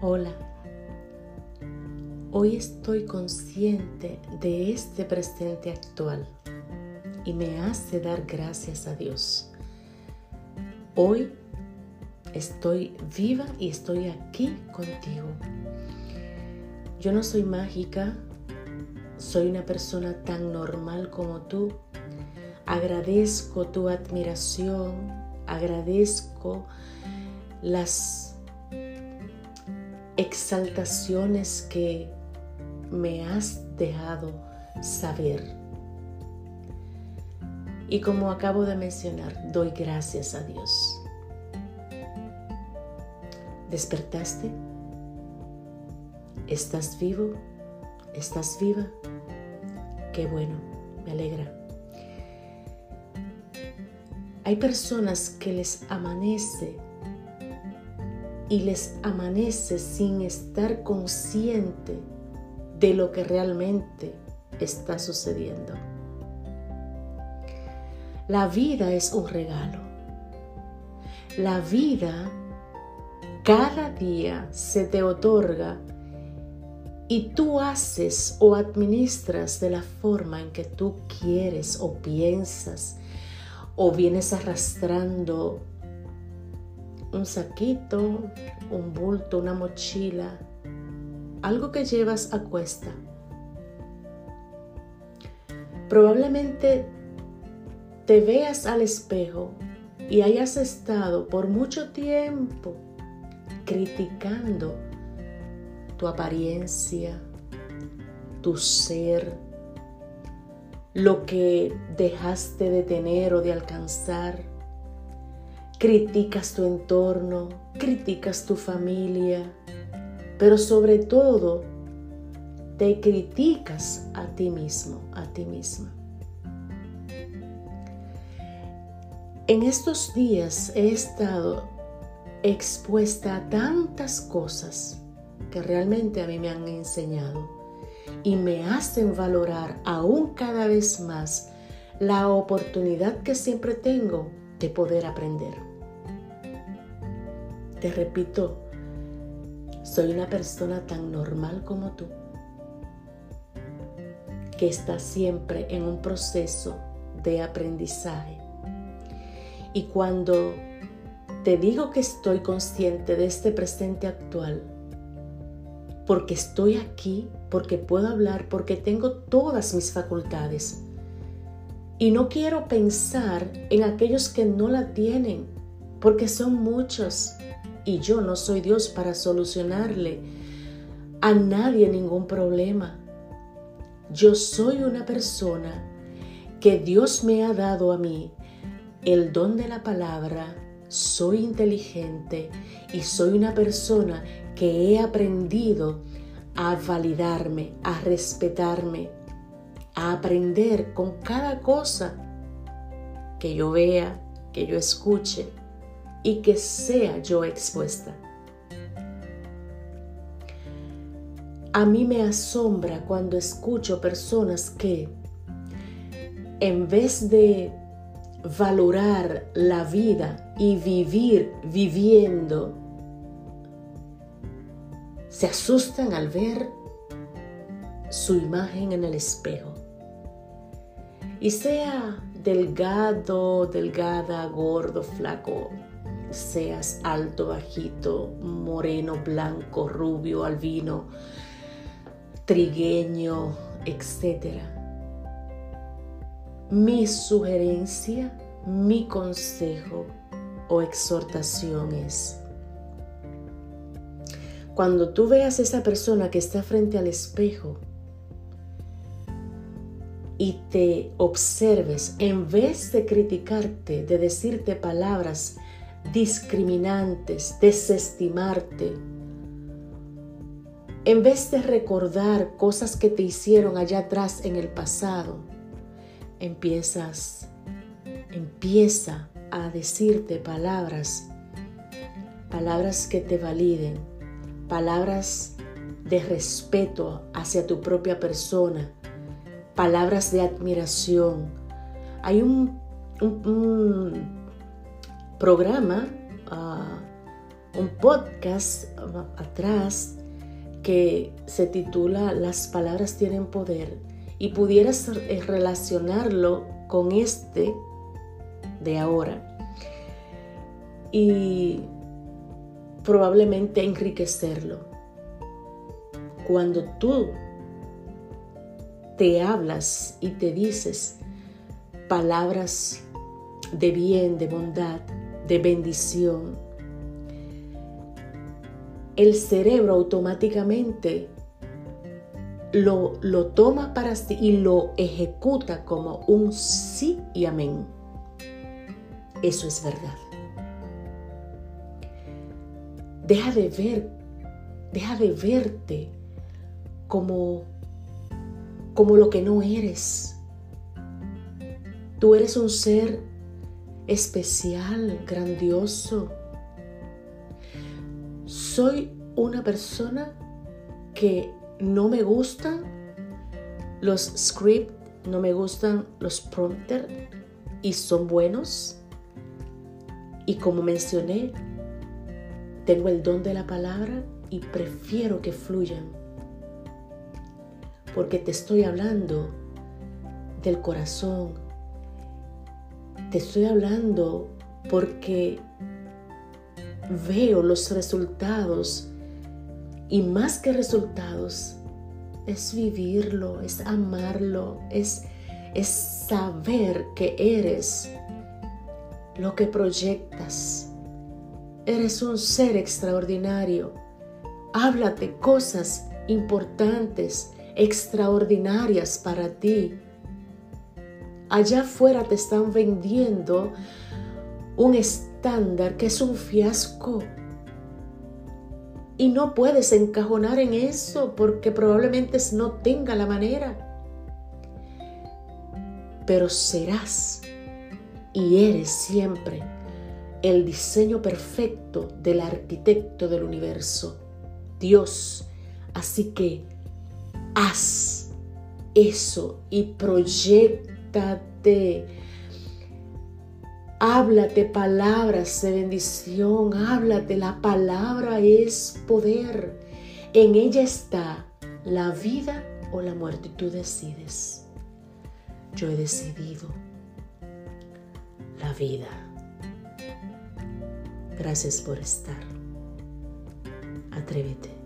Hola. Hoy estoy consciente de este presente actual y me hace dar gracias a Dios. Hoy estoy viva y estoy aquí contigo. Yo no soy mágica, soy una persona tan normal como tú. Agradezco tu admiración, agradezco las exaltaciones que me has dejado saber. Y como acabo de mencionar, doy gracias a Dios. ¿Despertaste? ¿Estás vivo? ¿Estás viva? Qué bueno, me alegra. Hay personas que les amanece y les amanece sin estar consciente de lo que realmente está sucediendo. La vida es un regalo. La vida cada día se te otorga y tú haces o administras de la forma en que tú quieres o piensas o vienes arrastrando un saquito, un bulto, una mochila, algo que llevas a cuesta. Probablemente te veas al espejo y hayas estado por mucho tiempo criticando tu apariencia, tu ser, lo que dejaste de tener o de alcanzar criticas tu entorno, criticas tu familia, pero sobre todo te criticas a ti mismo, a ti misma. En estos días he estado expuesta a tantas cosas que realmente a mí me han enseñado y me hacen valorar aún cada vez más la oportunidad que siempre tengo de poder aprender. Te repito, soy una persona tan normal como tú, que está siempre en un proceso de aprendizaje. Y cuando te digo que estoy consciente de este presente actual, porque estoy aquí, porque puedo hablar, porque tengo todas mis facultades. Y no quiero pensar en aquellos que no la tienen, porque son muchos y yo no soy Dios para solucionarle a nadie ningún problema. Yo soy una persona que Dios me ha dado a mí el don de la palabra, soy inteligente y soy una persona que he aprendido a validarme, a respetarme, a aprender con cada cosa que yo vea, que yo escuche y que sea yo expuesta. A mí me asombra cuando escucho personas que, en vez de valorar la vida y vivir viviendo, se asustan al ver su imagen en el espejo. Y sea delgado, delgada, gordo, flaco, seas alto, bajito, moreno, blanco, rubio, albino, trigueño, etc. Mi sugerencia, mi consejo o exhortación es, cuando tú veas a esa persona que está frente al espejo y te observes, en vez de criticarte, de decirte palabras discriminantes, desestimarte. En vez de recordar cosas que te hicieron allá atrás en el pasado, empiezas, empieza a decirte palabras, palabras que te validen, palabras de respeto hacia tu propia persona, palabras de admiración. Hay un, un programa ah, un podcast atrás que se titula Las palabras tienen poder y pudieras eh, relacionarlo con este de ahora y probablemente enriquecerlo. Cuando tú te hablas y te dices palabras de bien, de bondad, de bendición, el cerebro automáticamente lo, lo, toma para sí y lo ejecuta como un sí y amén. Eso es verdad. Deja de ver, deja de verte como como lo que no eres. Tú eres un ser especial, grandioso. Soy una persona que no me gustan los scripts, no me gustan los prompter y son buenos. Y como mencioné, tengo el don de la palabra y prefiero que fluyan porque te estoy hablando del corazón. Te estoy hablando porque veo los resultados y más que resultados es vivirlo, es amarlo, es, es saber que eres lo que proyectas. Eres un ser extraordinario. Háblate cosas importantes extraordinarias para ti. Allá afuera te están vendiendo un estándar que es un fiasco. Y no puedes encajonar en eso porque probablemente no tenga la manera. Pero serás y eres siempre el diseño perfecto del arquitecto del universo, Dios. Así que haz eso y proyectate. Háblate palabras de bendición, háblate, la palabra es poder. En ella está la vida o la muerte. Tú decides. Yo he decidido la vida. Gracias por estar. Atrévete.